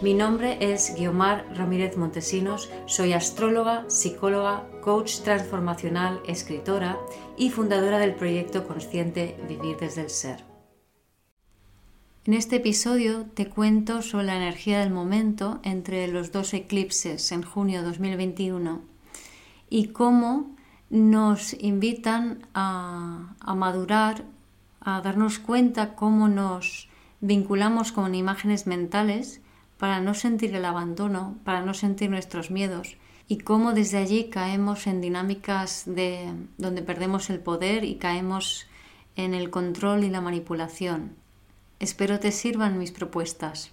Mi nombre es Guiomar Ramírez Montesinos, soy astróloga, psicóloga, coach transformacional, escritora y fundadora del proyecto consciente Vivir desde el Ser. En este episodio te cuento sobre la energía del momento entre los dos eclipses en junio de 2021 y cómo nos invitan a madurar, a darnos cuenta cómo nos vinculamos con imágenes mentales para no sentir el abandono, para no sentir nuestros miedos y cómo desde allí caemos en dinámicas de donde perdemos el poder y caemos en el control y la manipulación. Espero te sirvan mis propuestas.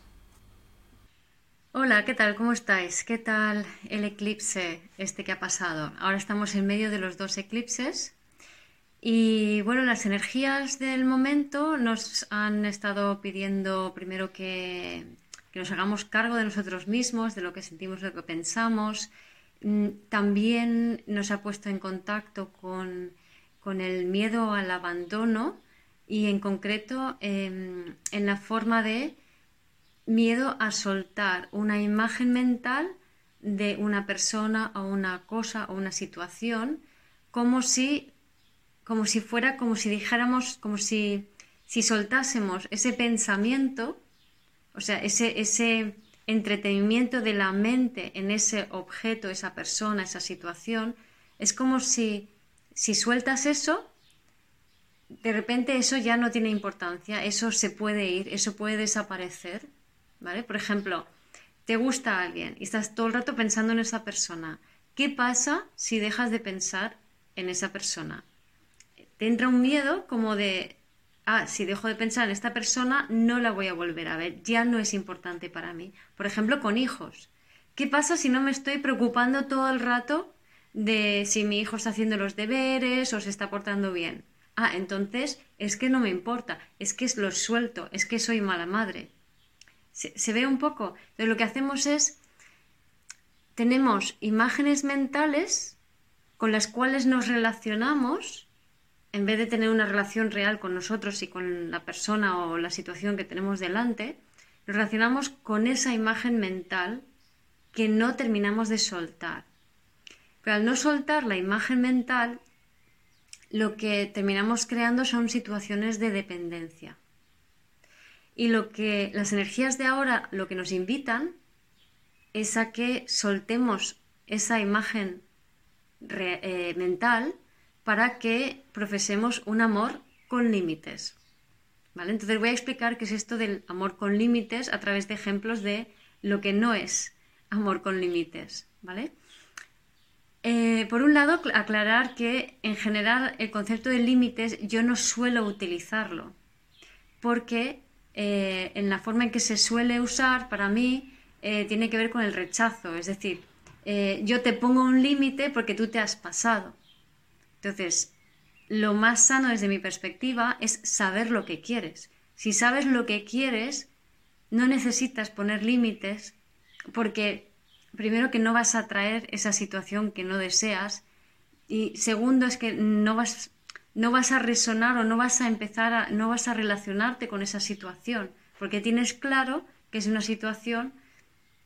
Hola, ¿qué tal? ¿Cómo estáis? ¿Qué tal el eclipse este que ha pasado? Ahora estamos en medio de los dos eclipses y bueno, las energías del momento nos han estado pidiendo primero que que nos hagamos cargo de nosotros mismos, de lo que sentimos, de lo que pensamos. Mm, también nos ha puesto en contacto con, el miedo al abandono y en concreto em, en la forma de miedo a soltar una imagen mental de una persona o una cosa o una situación como si como si fuera como si dijéramos como si si soltásemos ese pensamiento o sea, ese, entretenimiento de la mente en ese objeto, esa persona, esa situación, es como si, si sueltas eso, de repente eso ya no tiene importancia, eso se puede ir, eso puede desaparecer, ¿vale? Por ejemplo, te gusta alguien y estás todo el rato pensando en esa persona. ¿Qué pasa si dejas de pensar en esa persona? Te entra un miedo como de ah, si dejo de pensar en esta persona, no la voy a volver a ver, ya no es importante para mí. Por ejemplo, con hijos. ¿Qué pasa si no me estoy preocupando todo el rato de si mi hijo está haciendo los deberes o se está portando bien? Ah, entonces es que no me importa, es que lo suelto, es que soy mala madre. Se, ve un poco. Entonces lo que hacemos es, tenemos imágenes mentales con las cuales nos relacionamos en vez de tener una relación real con nosotros y con la persona o la situación que tenemos delante, nos relacionamos con esa imagen mental que no terminamos de soltar. Pero al no soltar la imagen mental, lo que terminamos creando son situaciones de dependencia. Y lo que las energías de ahora lo que nos invitan es a que soltemos esa imagen eh, mental para que profesemos un amor con límites. ¿Vale? Entonces voy a explicar qué es esto del amor con límites a través de ejemplos de lo que no es amor con límites. ¿vale? Eh, por un lado, aclarar que en general el concepto de límites yo no suelo utilizarlo, porque eh, en la forma en que se suele usar, para mí, eh, tiene que ver con el rechazo. Es decir, yo te pongo un límite porque tú te has pasado. Entonces, lo más sano desde mi perspectiva es saber lo que quieres. Si sabes lo que quieres, no necesitas poner límites porque primero que no vas a traer esa situación que no deseas y segundo es que no vas, no vas a resonar o no vas a empezar a, no vas a relacionarte con esa situación porque tienes claro que es una situación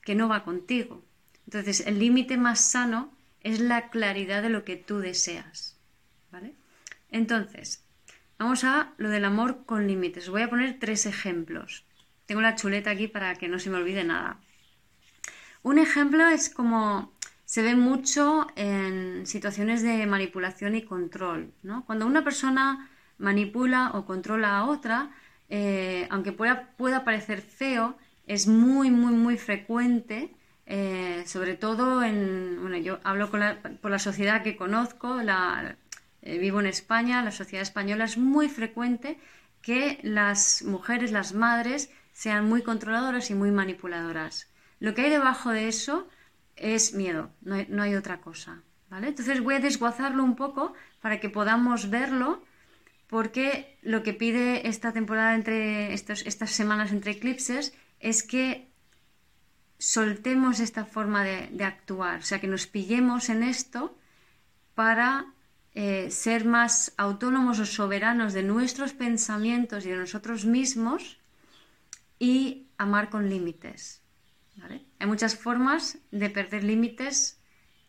que no va contigo. Entonces, el límite más sano es la claridad de lo que tú deseas. ¿Vale? Entonces, vamos a lo del amor con límites. voy a poner tres ejemplos. Tengo la chuleta aquí para que no se me olvide nada. Un ejemplo es como se ve mucho en situaciones de manipulación y control. ¿no? Cuando una persona manipula o controla a otra, eh, aunque pueda, pueda, parecer feo, es muy, muy, muy frecuente, eh, sobre todo en, bueno, yo hablo por la sociedad que conozco, la, eh, vivo en España, la sociedad española es muy frecuente que las mujeres, las madres, sean muy controladoras y muy manipuladoras. Lo que hay debajo de eso es miedo, no hay, otra cosa. ¿vale? Entonces voy a desguazarlo un poco para que podamos verlo, porque lo que pide esta temporada entre estas semanas entre eclipses es que soltemos esta forma de, actuar, o sea, que nos pillemos en esto para eh, ser más autónomos o soberanos de nuestros pensamientos y de nosotros mismos y amar con límites. Hay muchas formas de perder límites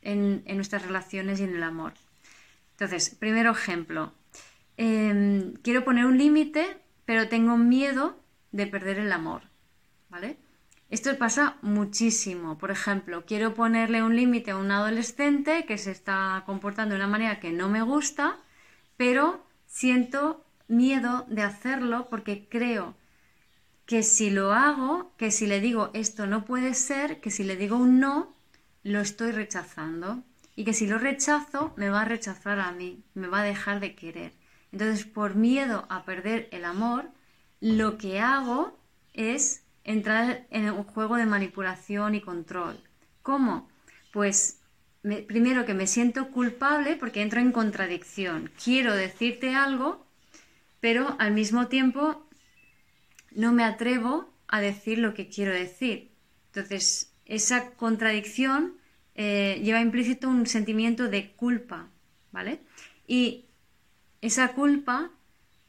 en, nuestras relaciones y en el amor. Entonces, primero ejemplo. Em, quiero poner un límite, pero tengo miedo de perder el amor. ¿Vale? Esto pasa muchísimo. Por ejemplo, quiero ponerle un límite a un adolescente que se está comportando de una manera que no me gusta, pero siento miedo de hacerlo porque creo que si lo hago, que si le digo esto no puede ser, que si le digo un no, lo estoy rechazando y que si lo rechazo me va a rechazar a mí, me va a dejar de querer. Entonces, por miedo a perder el amor, lo que hago es entrar en un juego de manipulación y control. ¿Cómo? Pues primero que me siento culpable porque entro en contradicción. Quiero decirte algo, pero al mismo tiempo no me atrevo a decir lo que quiero decir. Entonces, esa contradicción eh, lleva implícito un sentimiento de culpa, ¿vale? Y esa culpa,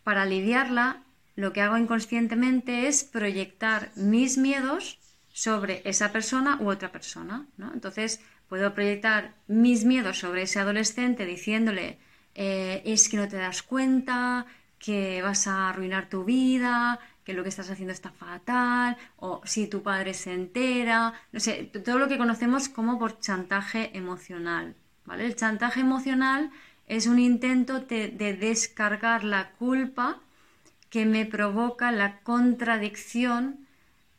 para aliviarla, lo que hago inconscientemente es proyectar mis miedos sobre esa persona u otra persona. ¿no? Entonces, puedo proyectar mis miedos sobre ese adolescente diciéndole, eh, es que no te das cuenta, que vas a arruinar tu vida, que lo que estás haciendo está fatal, o si tu padre se entera, no sé, todo lo que conocemos como por chantaje emocional. ¿vale? El chantaje emocional es un intento de descargar la culpa que me provoca la contradicción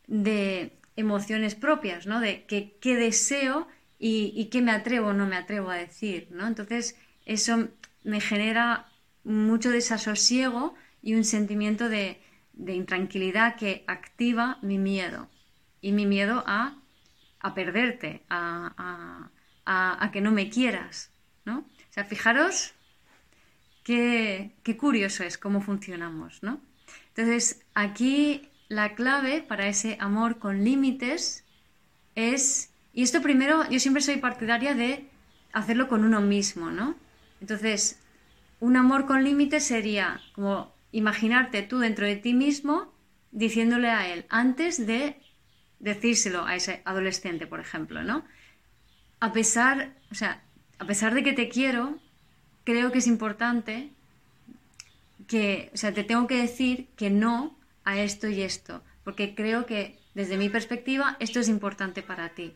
de emociones propias, ¿no? De qué deseo y, qué me atrevo o no me atrevo a decir, ¿no? Entonces, eso me genera mucho desasosiego y un sentimiento de, intranquilidad que activa mi miedo. Y mi miedo a, perderte, a, a, que no me quieras, ¿no? O sea, fijaros Qué, curioso es cómo funcionamos, ¿no? Entonces, aquí la clave para ese amor con límites es, y esto primero, yo siempre soy partidaria de hacerlo con uno mismo, ¿no? Entonces, un amor con límites sería como imaginarte tú dentro de ti mismo diciéndole a él, antes de decírselo a ese adolescente, por ejemplo, ¿no? A pesar, o sea, a pesar de que te quiero, creo que es importante que, o sea, te tengo que decir que no a esto y esto, porque creo que desde mi perspectiva esto es importante para ti.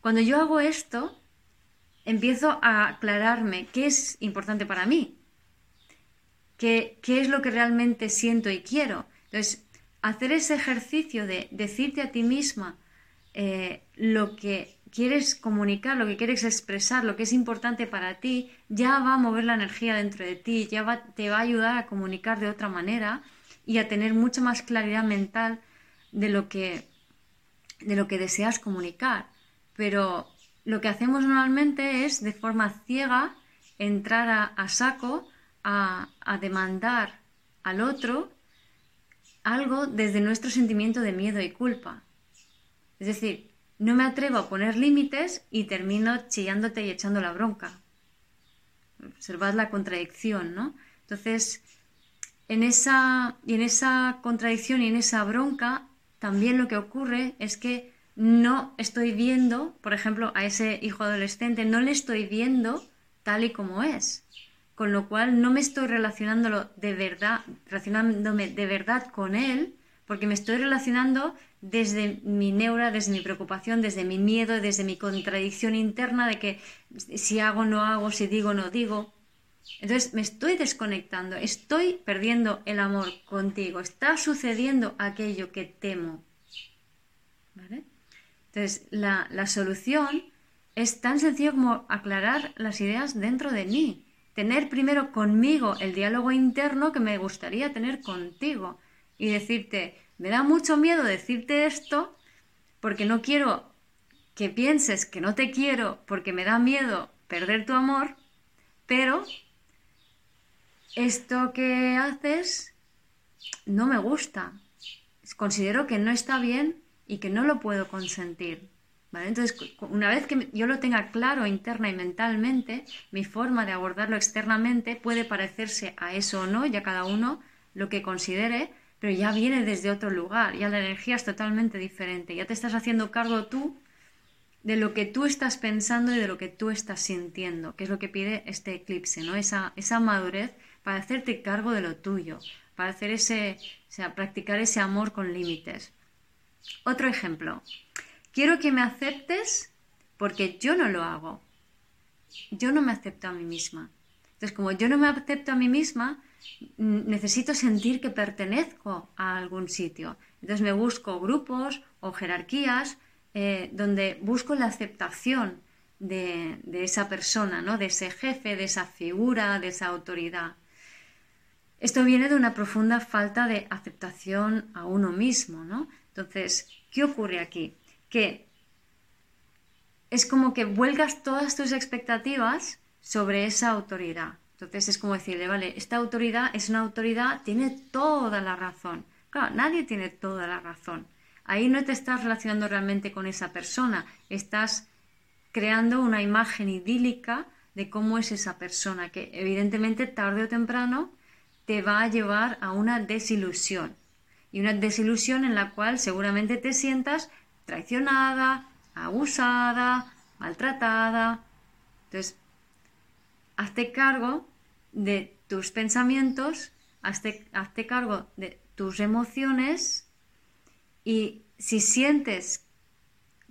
Cuando yo hago esto, empiezo a aclararme qué es importante para mí, qué, qué es lo que realmente siento y quiero. Entonces, hacer ese ejercicio de decirte a ti misma eh, lo que quieres comunicar, lo que quieres expresar, lo que es importante para ti, ya va a mover la energía dentro de ti, ya te va a ayudar a comunicar de otra manera y a tener mucha más claridad mental de lo que, de lo que deseas comunicar. Pero lo que hacemos normalmente es de forma ciega entrar a, saco a, a demandar al otro algo desde nuestro sentimiento de miedo y culpa. Es decir, no me atrevo a poner límites y termino chillándote y echando la bronca. Observad la contradicción, ¿no? Entonces, en esa, y en esa contradicción y en esa bronca, también lo que ocurre es que no estoy viendo, por ejemplo, a ese hijo adolescente, no le estoy viendo tal y como es. Con lo cual no me estoy relacionándolo de verdad, relacionándome de verdad con él, porque me estoy relacionando desde mi neura, desde mi preocupación, desde mi miedo, desde mi contradicción interna de que si hago, no hago, si digo, no digo. Entonces me estoy desconectando, estoy perdiendo el amor contigo, está sucediendo aquello que temo. Entonces la, la solución es tan sencillo como aclarar las ideas dentro de mí, tener primero conmigo el diálogo interno que me gustaría tener contigo y decirte, me da mucho miedo decirte esto porque no quiero que pienses que no te quiero porque me da miedo perder tu amor, pero esto que haces no me gusta. Considero que no está bien y que no lo puedo consentir. Entonces, una vez que yo lo tenga claro interna y mentalmente, mi forma de abordarlo externamente puede parecerse a eso o no, ya cada uno lo que considere, pero ya viene desde otro lugar, ya la energía es totalmente diferente, ya te estás haciendo cargo tú de lo que tú estás pensando y de lo que tú estás sintiendo, que es lo que pide este eclipse, ¿no? Esa, esa madurez para hacerte cargo de lo tuyo, para hacer ese, o sea, practicar ese amor con límites. Otro ejemplo, Quiero que me aceptes porque yo no lo hago. Yo no me acepto a mí misma. Entonces, como yo no me acepto a mí misma, necesito sentir que pertenezco a algún sitio. Entonces me busco grupos o jerarquías eh, donde busco la aceptación de, de, esa persona, ¿no? de ese jefe, de esa figura, de esa autoridad. Esto viene de una profunda falta de aceptación a uno mismo. ¿no? Entonces, ¿qué ocurre aquí? que es como que vuelgas todas tus expectativas sobre esa autoridad. Entonces es como decirle, vale, esta autoridad es una autoridad, tiene toda la razón. Claro, nadie tiene toda la razón. Ahí no te estás relacionando realmente con esa persona, estás creando una imagen idílica de cómo es esa persona, que evidentemente tarde o temprano te va a llevar a una desilusión. Y una desilusión en la cual seguramente te sientas traicionada, abusada, maltratada. Entonces, hazte cargo de tus pensamientos, hazte, cargo de tus emociones y si sientes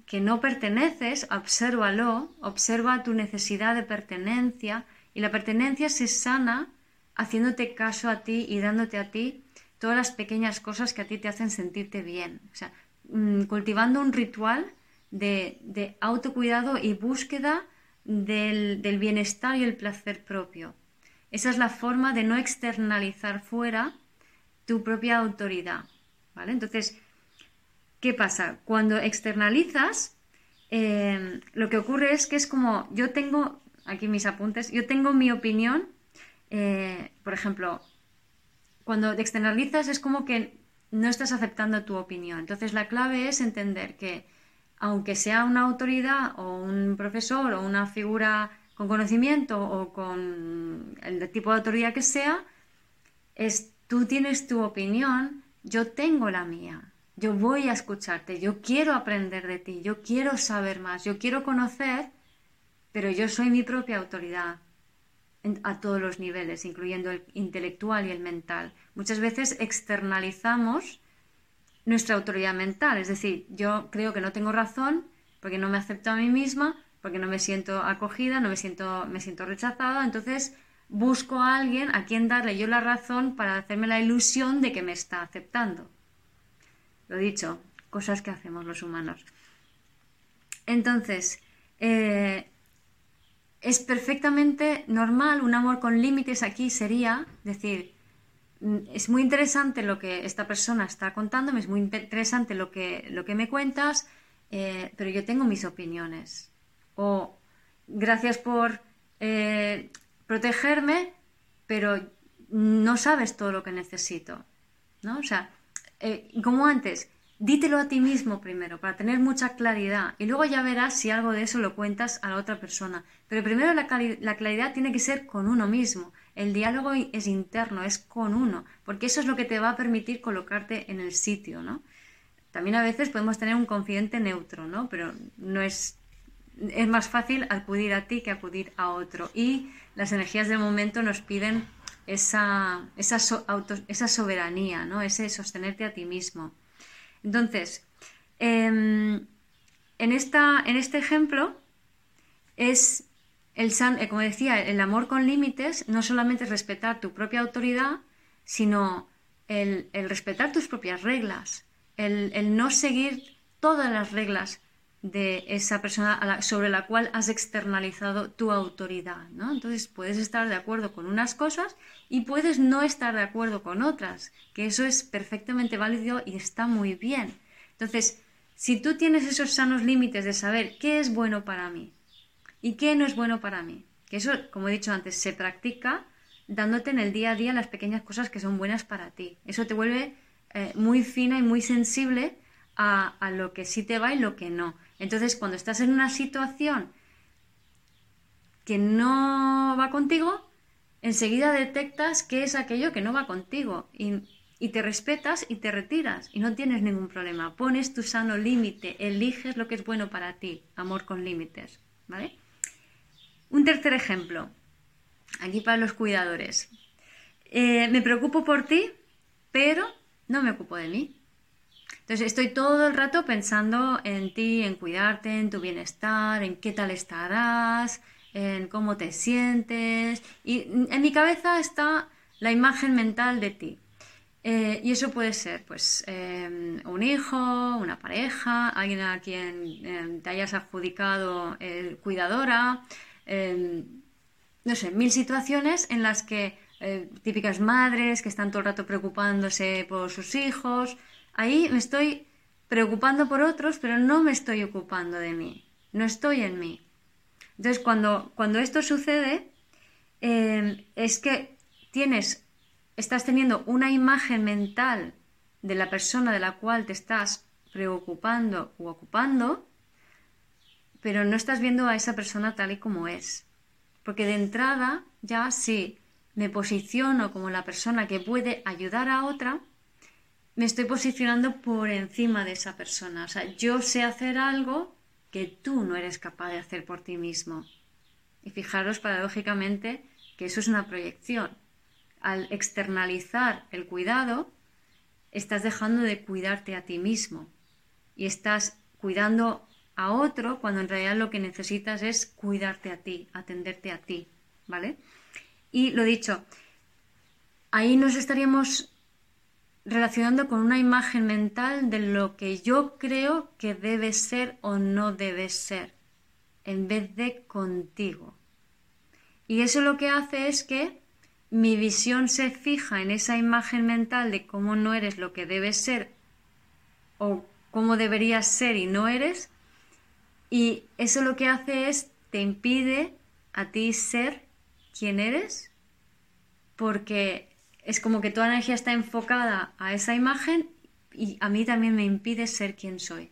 que no perteneces, obsérvalo, observa tu necesidad de pertenencia y la pertenencia se sana haciéndote caso a ti y dándote a ti todas las pequeñas cosas que a ti te hacen sentirte bien. O sea, Mm, cultivando un ritual de, autocuidado y búsqueda del, bienestar y el placer propio. Esa es la forma de no externalizar fuera tu propia autoridad. ¿vale? Entonces, ¿qué pasa? Cuando externalizas, eh, lo que ocurre es que es como, yo tengo, aquí mis apuntes, yo tengo mi opinión, eh, por ejemplo, cuando externalizas es como que no estás aceptando tu opinión. Entonces la clave es entender que aunque sea una autoridad o un profesor o una figura con conocimiento o con el tipo de autoridad que sea, es tú tienes tu opinión, yo tengo la mía. Yo voy a escucharte, yo quiero aprender de ti, yo quiero saber más, yo quiero conocer, pero yo soy mi propia autoridad a todos los niveles, incluyendo el intelectual y el mental. Muchas veces externalizamos nuestra autoridad mental, es decir, yo creo que no tengo razón porque no me acepto a mí misma, porque no me siento acogida, no me siento, me siento rechazada, entonces busco a alguien a quien darle yo la razón para hacerme la ilusión de que me está aceptando. Lo dicho, cosas que hacemos los humanos. Entonces, eh, es perfectamente normal, un amor con límites aquí sería decir, es muy interesante lo que esta persona está contándome, es muy interesante lo que, lo que me cuentas, eh, pero yo tengo mis opiniones. O gracias por eh, protegerme, pero no sabes todo lo que necesito. ¿no? O sea, eh, como antes, Dítelo a ti mismo primero para tener mucha claridad y luego ya verás si algo de eso lo cuentas a la otra persona. Pero primero la, claridad tiene que ser con uno mismo. El diálogo es interno, es con uno, porque eso es lo que te va a permitir colocarte en el sitio, ¿no? También a veces podemos tener un confidente neutro, ¿no? Pero no es es más fácil acudir a ti que acudir a otro. Y las energías del momento nos piden esa, esa, esa soberanía, ¿no? Ese sostenerte a ti mismo. Entonces, em, en, esta, en este ejemplo es el eh, como decía, el amor con límites no solamente es respetar tu propia autoridad, sino el, respetar tus propias reglas, el, no seguir todas las reglas de esa persona sobre la cual has externalizado tu autoridad. ¿no? Entonces puedes estar de acuerdo con unas cosas y puedes no estar de acuerdo con otras, que eso es perfectamente válido y está muy bien. Entonces, si tú tienes esos sanos límites de saber qué es bueno para mí y qué no es bueno para mí, que eso, como he dicho antes, se practica dándote en el día a día las pequeñas cosas que son buenas para ti. Eso te vuelve eh, muy fina y muy sensible a, a lo que sí te va y lo que no. Entonces, cuando estás en una situación que no va contigo, enseguida detectas qué es aquello que no va contigo y, te respetas y te retiras y no tienes ningún problema. Pones tu sano límite, eliges lo que es bueno para ti, amor con límites, ¿vale? Un tercer ejemplo, aquí para los cuidadores. Eh, me preocupo por ti, pero no me ocupo de mí. Entonces estoy todo el rato pensando en ti, en cuidarte, en tu bienestar, en qué tal estarás, en cómo te sientes. Y en mi cabeza está la imagen mental de ti. Eh, y eso puede ser, pues, em, un hijo, una pareja, alguien a quien em, te hayas adjudicado cuidadora, em, no sé, mil situaciones en las que eh, típicas madres que están todo el rato preocupándose por sus hijos, ahí me estoy preocupando por otros, pero no me estoy ocupando de mí, no estoy en mí. Entonces, cuando, cuando esto sucede, em, es que tienes, estás teniendo una imagen mental de la persona de la cual te estás preocupando u ocupando, pero no estás viendo a esa persona tal y como es. Porque de entrada, ya si me posiciono como la persona que puede ayudar a otra, me estoy posicionando por encima de esa persona. O sea, yo sé hacer algo que tú no eres capaz de hacer por ti mismo. Y fijaros paradójicamente que eso es una proyección. Al externalizar el cuidado, estás dejando de cuidarte a ti mismo y estás cuidando a otro cuando en realidad lo que necesitas es cuidarte a ti, atenderte a ti, ¿vale? Y lo dicho, ahí nos estaríamos relacionando con una imagen mental de lo que yo creo que debe ser o no debe ser, en vez de contigo. Y eso lo que hace es que mi visión se fija en esa imagen mental de cómo no eres lo que debes ser o cómo deberías ser y no eres. Y eso lo que hace es te impide a ti ser quien eres porque es como que toda energía está enfocada a esa imagen y a mí también me impide ser quien soy.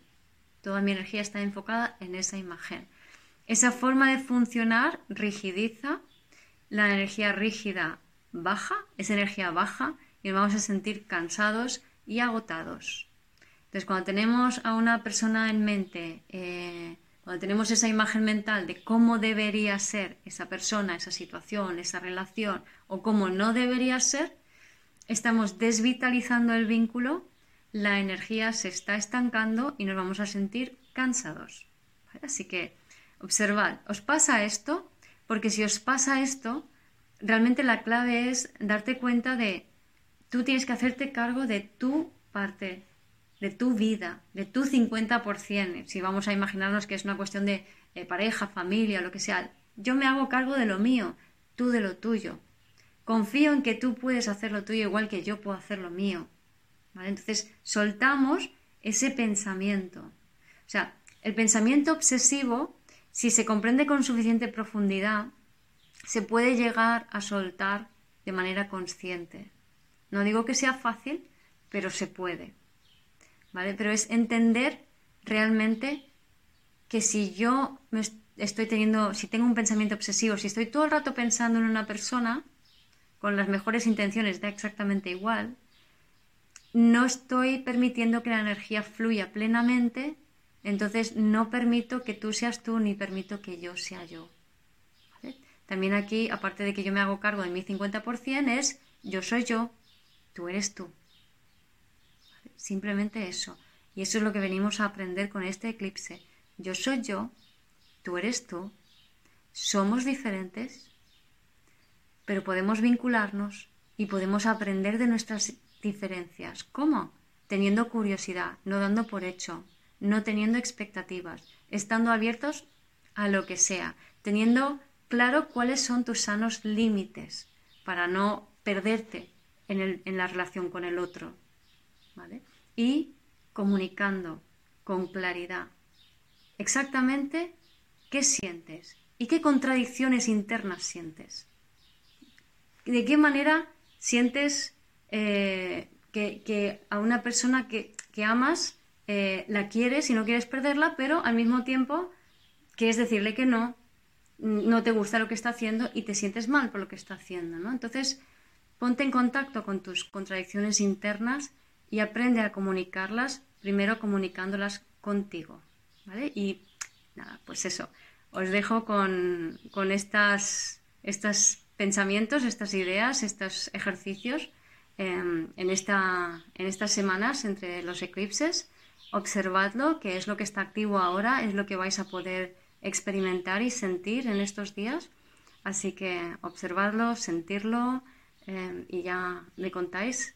Toda mi energía está enfocada en esa imagen. Esa forma de funcionar rigidiza, la energía rígida baja, esa energía baja y nos vamos a sentir cansados y agotados. Entonces, cuando tenemos a una persona en mente, eh, cuando tenemos esa imagen mental de cómo debería ser esa persona, esa situación, esa relación o cómo no debería ser, estamos desvitalizando el vínculo, la energía se está estancando y nos vamos a sentir cansados. Así que observad, ¿os pasa esto? Porque si os pasa esto, realmente la clave es darte cuenta de tú tienes que hacerte cargo de tu parte, de tu vida, de tu 50%. Si vamos a imaginarnos que es una cuestión de pareja, familia, lo que sea, yo me hago cargo de lo mío, tú de lo tuyo. Confío en que tú puedes hacer lo tuyo igual que yo puedo hacer lo mío. Entonces, soltamos ese pensamiento. O sea, el pensamiento obsesivo, si se comprende con suficiente profundidad, se puede llegar a soltar de manera consciente. No digo que sea fácil, pero se puede. ¿Vale? Pero es entender realmente que si yo me estoy teniendo, si tengo un pensamiento obsesivo, si estoy todo el rato pensando en una persona, con las mejores intenciones da exactamente igual, no estoy permitiendo que la energía fluya plenamente, entonces no permito que tú seas tú ni permito que yo sea yo. También aquí, aparte de que yo me hago cargo de mi 50%, es yo soy yo, tú eres tú. Simplemente eso. Y eso es lo que venimos a aprender con este eclipse. Yo soy yo, tú eres tú, somos diferentes, pero podemos vincularnos y podemos aprender de nuestras diferencias. ¿Cómo? Teniendo curiosidad, no dando por hecho, no teniendo expectativas, estando abiertos a lo que sea, teniendo claro cuáles son tus sanos límites para no perderte en, la relación con el otro. Y comunicando, con claridad exactamente qué sientes y qué contradicciones internas sientes. ¿De qué manera sientes eh, que, a una persona que, amas eh, la quieres y no quieres perderla, pero al mismo tiempo quieres decirle que no, no te gusta lo que está haciendo y te sientes mal por lo que está haciendo, ¿no? Entonces, ponte en contacto con tus contradicciones internas y aprende a comunicarlas, primero comunicándolas contigo, ¿vale? Y nada, pues eso, os dejo con, con estas, estos pensamientos, estas ideas, estos ejercicios em, en, esta, en estas semanas entre los eclipses. Observadlo, que es lo que está activo ahora, es lo que vais a poder experimentar y sentir en estos días. Así que observadlo, sentirlo em, y ya me contáis